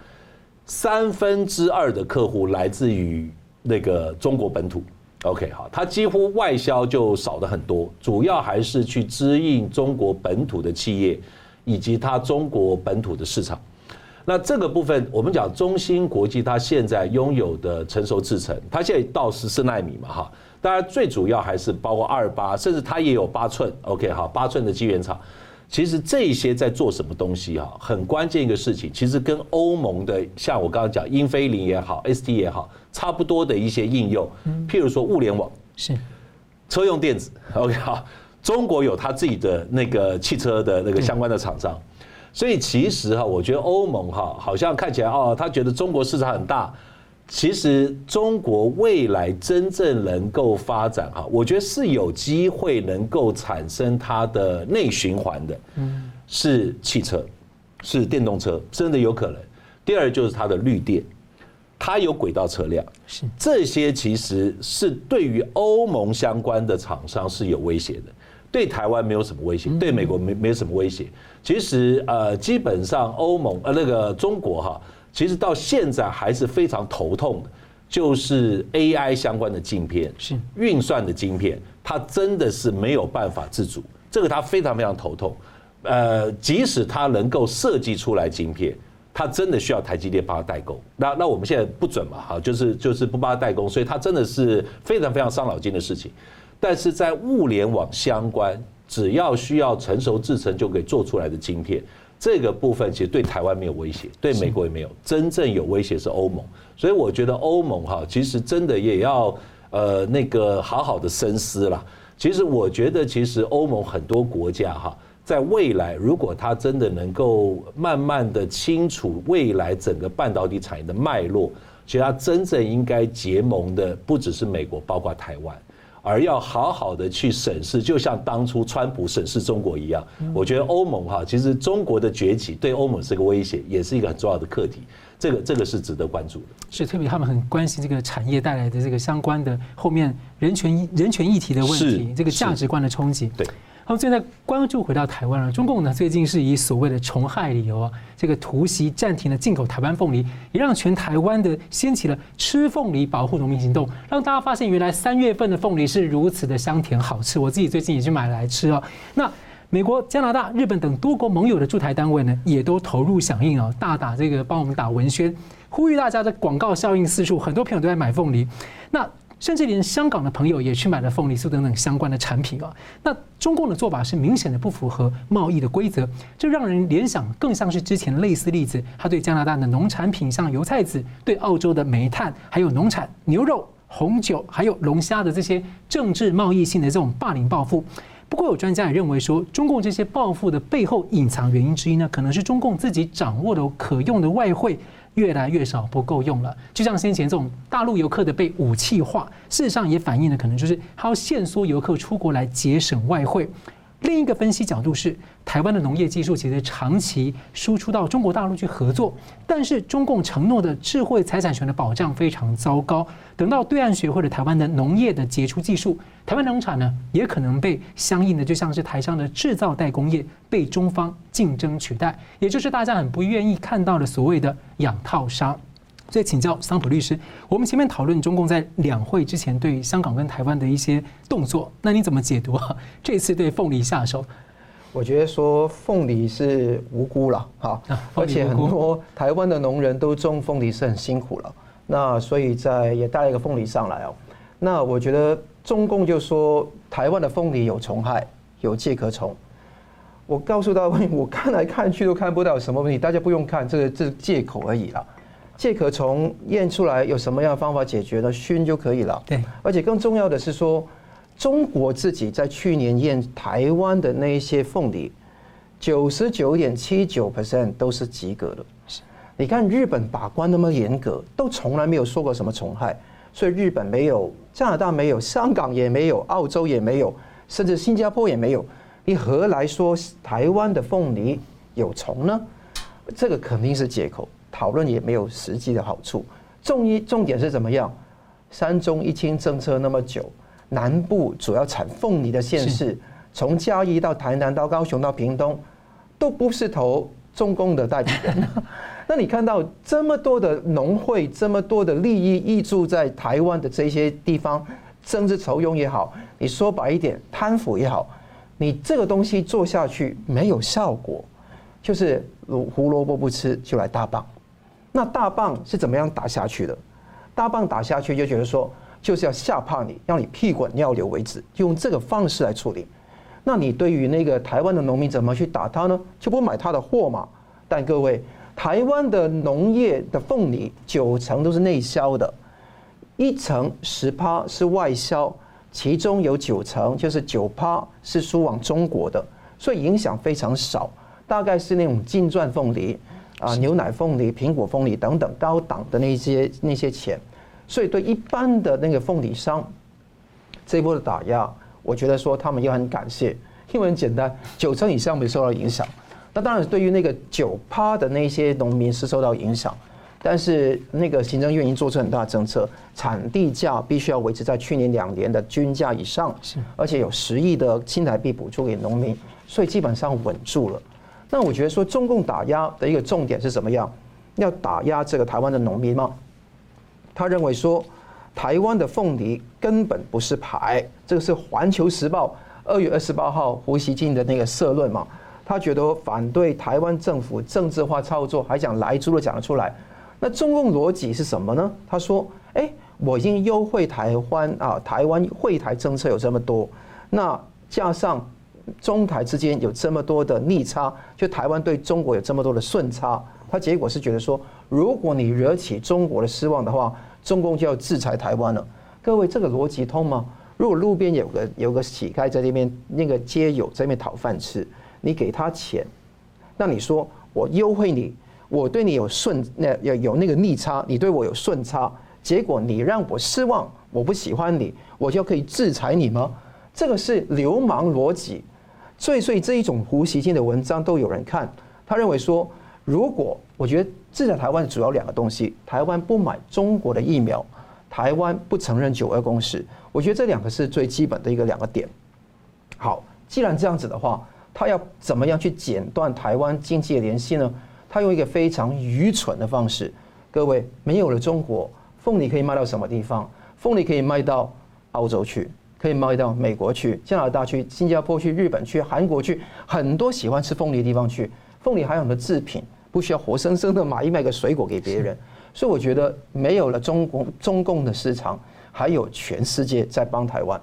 三分之二的客户来自于那个中国本土。OK，好，它几乎外销就少的很多，主要还是去支应中国本土的企业，以及它中国本土的市场。那这个部分，我们讲中芯国际，它现在拥有的成熟制程，它现在到十四纳米嘛，哈，当然最主要还是包括二八，甚至它也有八寸，OK，好，八寸的晶圆厂。其实这些在做什么东西哈，很关键一个事情，其实跟欧盟的像我刚刚讲英飞凌也好，ST 也好，差不多的一些应用，譬如说物联网。是。车用电子，OK 好，中国有他自己的那个汽车的那个相关的厂商，所以其实哈，我觉得欧盟哈，好像看起来哦，他觉得中国市场很大。其实中国未来真正能够发展哈，我觉得是有机会能够产生它的内循环的，嗯，是汽车，是电动车，真的有可能。第二就是它的绿电，它有轨道车辆，是这些其实是对于欧盟相关的厂商是有威胁的，对台湾没有什么威胁，对美国没没有什么威胁。其实呃，基本上欧盟呃那个中国哈。其实到现在还是非常头痛的，就是 AI 相关的晶片，是运算的晶片，它真的是没有办法自主，这个它非常非常头痛。呃，即使它能够设计出来晶片，他真的需要台积电帮他代工。那那我们现在不准嘛，哈，就是就是不帮他代工，所以他真的是非常非常伤脑筋的事情。但是在物联网相关，只要需要成熟制程就可以做出来的晶片。这个部分其实对台湾没有威胁，对美国也没有，真正有威胁是欧盟。所以我觉得欧盟哈，其实真的也要呃那个好好的深思了。其实我觉得，其实欧盟很多国家哈，在未来如果它真的能够慢慢的清楚未来整个半导体产业的脉络，其实它真正应该结盟的不只是美国，包括台湾。而要好好的去审视，就像当初川普审视中国一样。我觉得欧盟哈，其实中国的崛起对欧盟是个威胁，也是一个很重要的课题。这个这个是值得关注的。是特别他们很关心这个产业带来的这个相关的后面人权人权议题的问题，这个价值观的冲击。对。那么，现在关注回到台湾了。中共呢，最近是以所谓的虫害理由啊，这个突袭暂停了进口台湾凤梨，也让全台湾的掀起了吃凤梨保护农民行动，让大家发现原来三月份的凤梨是如此的香甜好吃。我自己最近也去买来吃哦。那美国、加拿大、日本等多国盟友的驻台单位呢，也都投入响应啊，大打这个帮我们打文宣，呼吁大家的广告效应四处，很多朋友都在买凤梨。那甚至连香港的朋友也去买了凤梨酥等等相关的产品啊。那中共的做法是明显的不符合贸易的规则，这让人联想更像是之前类似例子，他对加拿大的农产品像油菜籽，对澳洲的煤炭，还有农产牛肉、红酒，还有龙虾的这些政治贸易性的这种霸凌报复。不过有专家也认为说，中共这些报复的背后隐藏原因之一呢，可能是中共自己掌握的可用的外汇。越来越少，不够用了。就像先前这种大陆游客的被武器化，事实上也反映了可能就是他要限缩游客出国来节省外汇。另一个分析角度是，台湾的农业技术其实长期输出到中国大陆去合作，但是中共承诺的智慧财产权的保障非常糟糕。等到对岸学会了台湾的农业的杰出技术，台湾农产呢也可能被相应的就像是台商的制造代工业被中方竞争取代，也就是大家很不愿意看到的所谓的养套商。所以请教桑普律师，我们前面讨论中共在两会之前对香港跟台湾的一些动作，那你怎么解读啊？这次对凤梨下手，我觉得说凤梨是无辜了，哈，而且很多台湾的农人都种凤梨是很辛苦了，那所以在也带了一个凤梨上来哦。那我觉得中共就说台湾的凤梨有虫害，有介壳虫。我告诉大家，我看来看去都看不到什么问题，大家不用看，这个这是借口而已了。介壳虫验出来有什么样的方法解决呢？熏就可以了。对，而且更重要的是说，中国自己在去年验台湾的那一些凤梨，九十九点七九 percent 都是及格的。你看日本把关那么严格，都从来没有说过什么虫害，所以日本没有，加拿大没有，香港也没有，澳洲也没有，甚至新加坡也没有。你何来说台湾的凤梨有虫呢？这个肯定是借口。讨论也没有实际的好处。重一重点是怎么样？三中一清政策那么久，南部主要产凤梨的县市，从嘉义到台南到高雄到屏东，都不是投中共的代理人。那你看到这么多的农会，这么多的利益挹注在台湾的这些地方，政治酬庸也好，你说白一点，贪腐也好，你这个东西做下去没有效果，就是胡萝卜不吃就来大棒。那大棒是怎么样打下去的？大棒打下去就觉得说，就是要吓怕你，让你屁滚尿流为止，用这个方式来处理。那你对于那个台湾的农民怎么去打他呢？就不买他的货嘛。但各位，台湾的农业的凤梨九成都是内销的，一成十趴是外销，其中有九成就是九趴是输往中国的，所以影响非常少，大概是那种金钻凤梨。啊，牛奶凤梨、苹果凤梨等等高档的那些那些钱，所以对一般的那个凤梨商，这一波的打压，我觉得说他们也很感谢，因为很简单，九成以上没受到影响。那当然，对于那个九趴的那些农民是受到影响，但是那个行政院已经做出很大的政策，产地价必须要维持在去年两年的均价以上，是，而且有十亿的新台币补助给农民，所以基本上稳住了。那我觉得说，中共打压的一个重点是怎么样？要打压这个台湾的农民吗？他认为说，台湾的凤梨根本不是牌，这个是《环球时报》二月二十八号胡锡进的那个社论嘛。他觉得反对台湾政府政治化操作，还讲来猪都讲得出来。那中共逻辑是什么呢？他说：“哎，我已经优惠台湾啊，台湾惠台政策有这么多，那加上。”中台之间有这么多的逆差，就台湾对中国有这么多的顺差，他结果是觉得说，如果你惹起中国的失望的话，中共就要制裁台湾了。各位，这个逻辑通吗？如果路边有个有个乞丐在那边，那个街友在那边讨饭吃，你给他钱，那你说我优惠你，我对你有顺那有有那个逆差，你对我有顺差，结果你让我失望，我不喜欢你，我就可以制裁你吗？这个是流氓逻辑。所以，所以这一种胡锡进的文章都有人看，他认为说，如果我觉得制裁台湾主要两个东西，台湾不买中国的疫苗，台湾不承认九二共识，我觉得这两个是最基本的一个两个点。好，既然这样子的话，他要怎么样去剪断台湾经济的联系呢？他用一个非常愚蠢的方式。各位，没有了中国，凤梨可以卖到什么地方？凤梨可以卖到澳洲去。可以贸易到美国去、加拿大去、新加坡去、日本去、韩国去，很多喜欢吃凤梨的地方去。凤梨还有很多制品，不需要活生生的买一买个水果给别人。所以我觉得没有了中国中共的市场，还有全世界在帮台湾。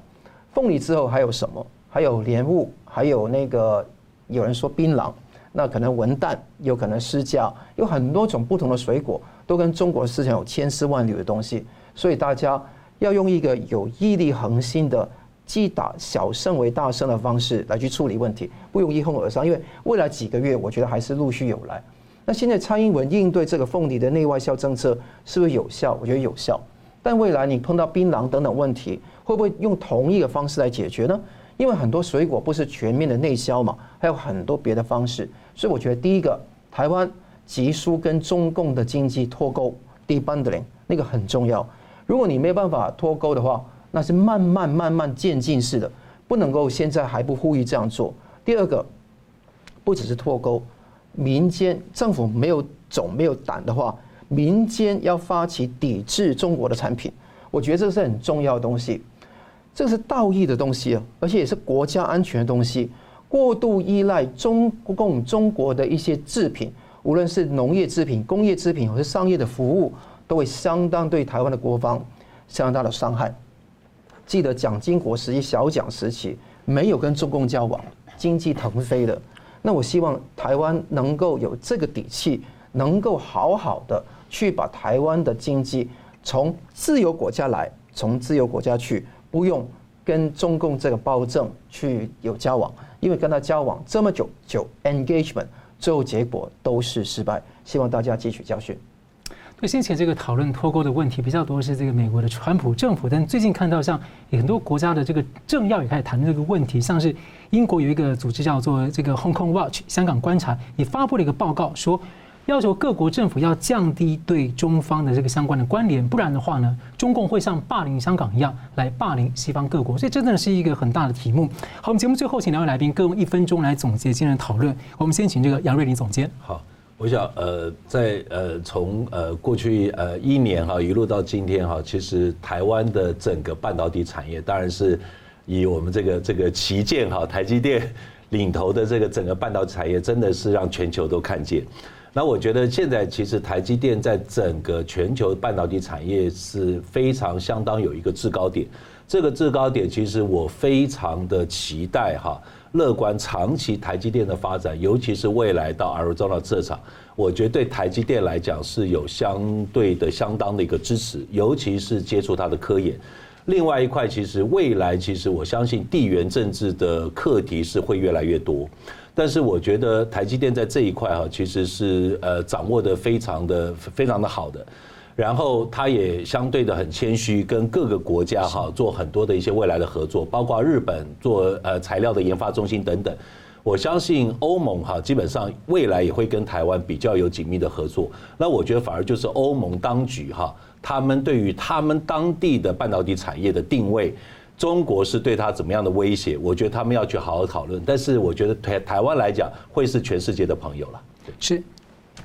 凤梨之后还有什么？还有莲雾，还有那个有人说槟榔，那可能文旦，有可能释迦，有很多种不同的水果，都跟中国市场有千丝万缕的东西。所以大家。要用一个有毅力恒心的，既打小胜为大胜的方式来去处理问题，不用一哄而上。因为未来几个月，我觉得还是陆续有来。那现在蔡英文应对这个凤梨的内外销政策是不是有效？我觉得有效。但未来你碰到槟榔等等问题，会不会用同一个方式来解决呢？因为很多水果不是全面的内销嘛，还有很多别的方式。所以我觉得第一个，台湾急速跟中共的经济脱钩，debundling 那个很重要。如果你没有办法脱钩的话，那是慢慢慢慢渐进式的，不能够现在还不呼吁这样做。第二个，不只是脱钩，民间政府没有种没有胆的话，民间要发起抵制中国的产品，我觉得这是很重要的东西，这是道义的东西啊，而且也是国家安全的东西。过度依赖中共中国的一些制品，无论是农业制品、工业制品，或是商业的服务。都会相当对台湾的国防相当大的伤害。记得蒋经国时期、小蒋时期没有跟中共交往，经济腾飞的。那我希望台湾能够有这个底气，能够好好的去把台湾的经济从自由国家来，从自由国家去，不用跟中共这个暴政去有交往，因为跟他交往这么久，久 engagement，最后结果都是失败。希望大家汲取教训。那先前这个讨论脱钩的问题比较多是这个美国的川普政府，但最近看到像很多国家的这个政要也开始谈这个问题，像是英国有一个组织叫做这个 Hong Kong Watch 香港观察，也发布了一个报告，说要求各国政府要降低对中方的这个相关的关联，不然的话呢，中共会像霸凌香港一样来霸凌西方各国，所以真的是一个很大的题目。好，我们节目最后请两位来宾各用一分钟来总结今天的讨论。我们先请这个杨瑞临总监。好。我想，呃，在呃从呃过去呃一年哈一路到今天哈，其实台湾的整个半导体产业，当然是以我们这个这个旗舰哈台积电领头的这个整个半导体产业，真的是让全球都看见。那我觉得现在其实台积电在整个全球半导体产业是非常相当有一个制高点。这个制高点，其实我非常的期待哈。乐观长期台积电的发展，尤其是未来到 Arizona 设厂，我觉得对台积电来讲是有相对的相当的一个支持，尤其是接触它的科研。另外一块，其实未来其实我相信地缘政治的课题是会越来越多，但是我觉得台积电在这一块哈，其实是呃掌握的非常的非常的好的。然后他也相对的很谦虚，跟各个国家哈做很多的一些未来的合作，包括日本做呃材料的研发中心等等。我相信欧盟哈基本上未来也会跟台湾比较有紧密的合作。那我觉得反而就是欧盟当局哈，他们对于他们当地的半导体产业的定位，中国是对他怎么样的威胁？我觉得他们要去好好讨论。但是我觉得台台湾来讲，会是全世界的朋友了。是。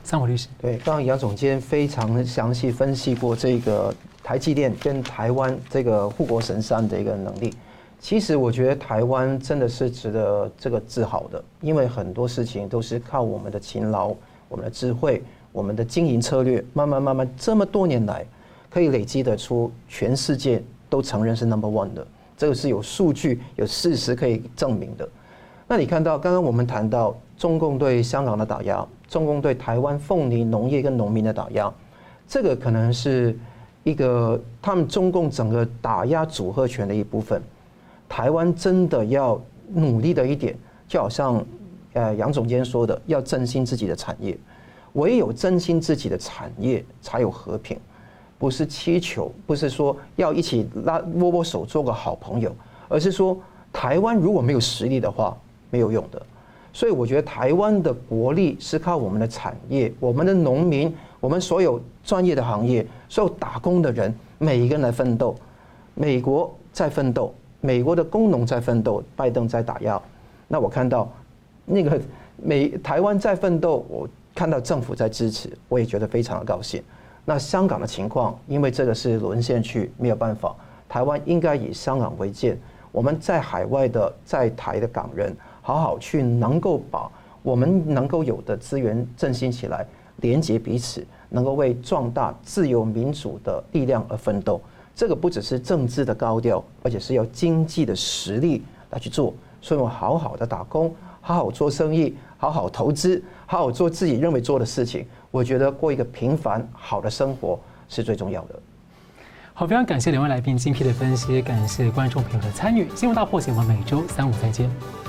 三火律师，对，刚刚杨总监非常详细分析过这个台积电跟台湾这个护国神山的一个能力。其实我觉得台湾真的是值得这个自豪的，因为很多事情都是靠我们的勤劳、我们的智慧、我们的经营策略，慢慢慢慢这么多年来，可以累积得出全世界都承认是 number one 的。这个是有数据、有事实可以证明的。那你看到刚刚我们谈到中共对香港的打压。中共对台湾凤梨农业跟农民的打压，这个可能是一个他们中共整个打压组合拳的一部分。台湾真的要努力的一点，就好像呃杨总监说的，要振兴自己的产业，唯有振兴自己的产业，才有和平。不是祈求，不是说要一起拉握握手做个好朋友，而是说台湾如果没有实力的话，没有用的。所以我觉得台湾的国力是靠我们的产业、我们的农民、我们所有专业的行业、所有打工的人，每一个人来奋斗。美国在奋斗，美国的工农在奋斗，拜登在打压。那我看到那个美台湾在奋斗，我看到政府在支持，我也觉得非常的高兴。那香港的情况，因为这个是沦陷区，没有办法。台湾应该以香港为鉴，我们在海外的在台的港人，好好去能够把我们能够有的资源振兴起来，连接彼此，能够为壮大自由民主的力量而奋斗。这个不只是政治的高调，而且是要经济的实力来去做。所以我好好的打工，好好做生意，好好投资，好好做自己认为做的事情。我觉得过一个平凡好的生活是最重要的。好，非常感谢两位来宾精辟的分析，感谢观众朋友的参与。新闻大破解，我们每周三五再见。